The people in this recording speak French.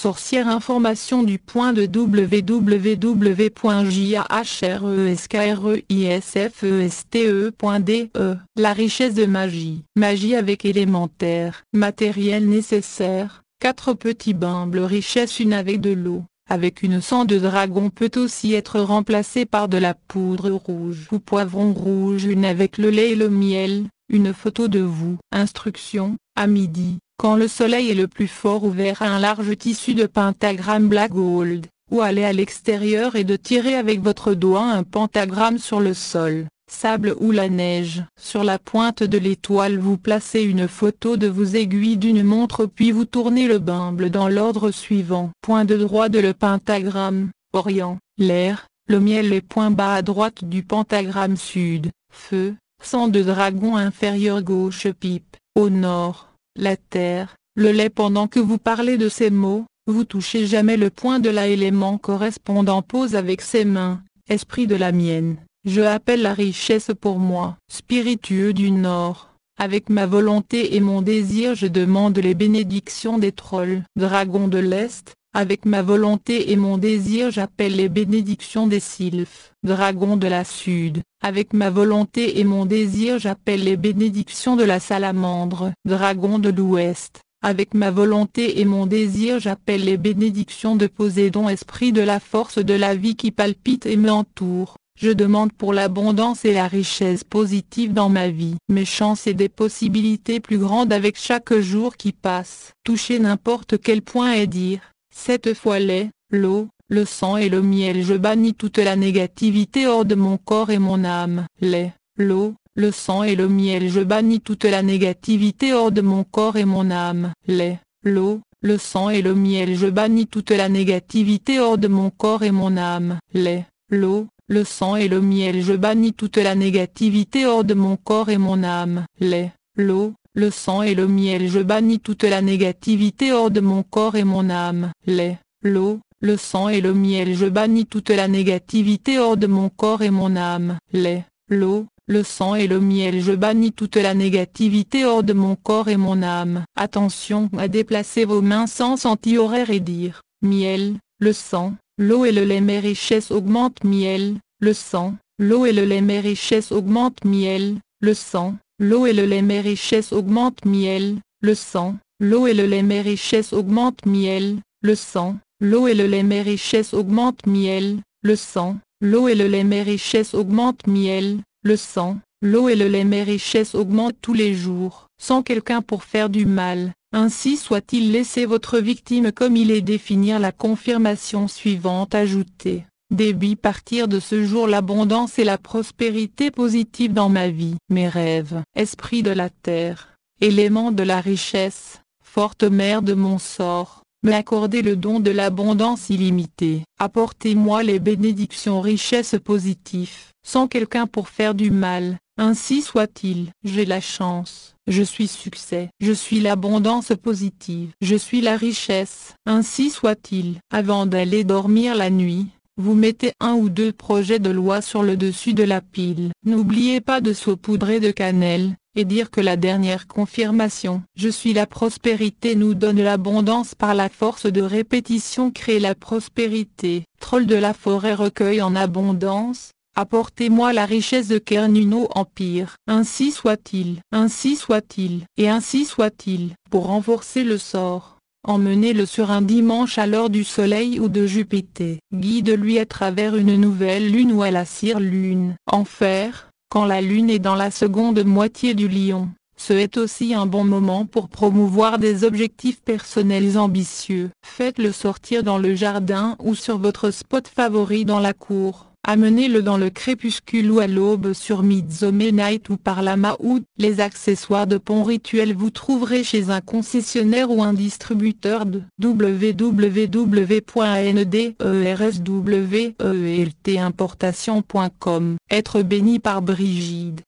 Sorcière information du point de www.jahrescreisfeste.de La richesse de magie. Magie avec élémentaire. Matériel nécessaire. Quatre petits bimbles richesse une avec de l'eau avec une sang de dragon peut aussi être remplacé par de la poudre rouge ou poivron rouge une avec le lait et le miel, une photo de vous. Instruction, à midi, quand le soleil est le plus fort ouvert à un large tissu de pentagramme black gold, ou aller à l'extérieur et de tirer avec votre doigt un pentagramme sur le sol sable ou la neige. Sur la pointe de l'étoile vous placez une photo de vos aiguilles d'une montre puis vous tournez le bimble dans l'ordre suivant. Point de droit de le pentagramme, Orient, l'air, le miel et point bas à droite du pentagramme sud, feu, sang de dragon inférieur gauche pipe, au nord, la terre, le lait pendant que vous parlez de ces mots, vous touchez jamais le point de l'élément correspondant pose avec ses mains, esprit de la mienne. Je appelle la richesse pour moi. Spiritueux du Nord, avec ma volonté et mon désir je demande les bénédictions des trolls. Dragon de l'Est, avec ma volonté et mon désir j'appelle les bénédictions des sylphes. Dragon de la Sud, avec ma volonté et mon désir j'appelle les bénédictions de la salamandre. Dragon de l'Ouest, avec ma volonté et mon désir j'appelle les bénédictions de Poséidon esprit de la force de la vie qui palpite et m'entoure. Je demande pour l'abondance et la richesse positive dans ma vie. Mes chances et des possibilités plus grandes avec chaque jour qui passe. Toucher n'importe quel point et dire, cette fois lait, l'eau, le sang et le miel je bannis toute la négativité hors de mon corps et mon âme. Lait, l'eau, le sang et le miel je bannis toute la négativité hors de mon corps et mon âme. Lait, l'eau, le sang et le miel je bannis toute la négativité hors de mon corps et mon âme. Lait, l'eau, le sang et le miel je bannis toute la négativité hors de mon corps et mon âme. Lait, l'eau, le sang et le miel je bannis toute la négativité hors de mon corps et mon âme. Lait, l'eau, le sang et le miel je bannis toute la négativité hors de mon corps et mon âme. Lait, l'eau, le sang et le miel je bannis toute la négativité hors de mon corps et mon âme. Attention à déplacer vos mains sans anti-horaire et dire, miel, le sang, L'eau et le lait mes richesses augmentent miel, le sang, l'eau et le lait mes richesses augmentent miel, le sang, l'eau et le lait mes richesses augmentent miel, le sang, l'eau et le lait mes richesses augmentent miel, le sang, l'eau et le lait mes richesses augmentent miel, le sang, l'eau et le lait mes richesses augmentent miel, le sang, l'eau et le lait mes richesses augmentent tous les jours, sans quelqu'un pour faire du mal, ainsi soit-il laissez votre victime comme il est définir la confirmation suivante ajoutée. Débit partir de ce jour l'abondance et la prospérité positive dans ma vie. Mes rêves. Esprit de la terre. Élément de la richesse. Forte mère de mon sort. Me le don de l'abondance illimitée. Apportez-moi les bénédictions richesses positives. Sans quelqu'un pour faire du mal. Ainsi soit-il. J'ai la chance je suis succès, je suis l'abondance positive, je suis la richesse, ainsi soit-il. Avant d'aller dormir la nuit, vous mettez un ou deux projets de loi sur le dessus de la pile. N'oubliez pas de saupoudrer de cannelle, et dire que la dernière confirmation « Je suis la prospérité » nous donne l'abondance par la force de répétition crée la prospérité. Troll de la forêt recueille en abondance, Apportez-moi la richesse de Kernuno Empire. Ainsi soit-il, ainsi soit-il, et ainsi soit-il. Pour renforcer le sort, emmenez-le sur un dimanche à l'heure du soleil ou de Jupiter. Guide-lui à travers une nouvelle lune ou à la cire lune. Enfer, quand la lune est dans la seconde moitié du lion. Ce est aussi un bon moment pour promouvoir des objectifs personnels ambitieux. Faites-le sortir dans le jardin ou sur votre spot favori dans la cour. Amenez-le dans le crépuscule ou à l'aube sur Midsummer Night ou par la Mahout. Les accessoires de pont rituel vous trouverez chez un concessionnaire ou un distributeur de www.ndersweltimportation.com. Être béni par Brigide.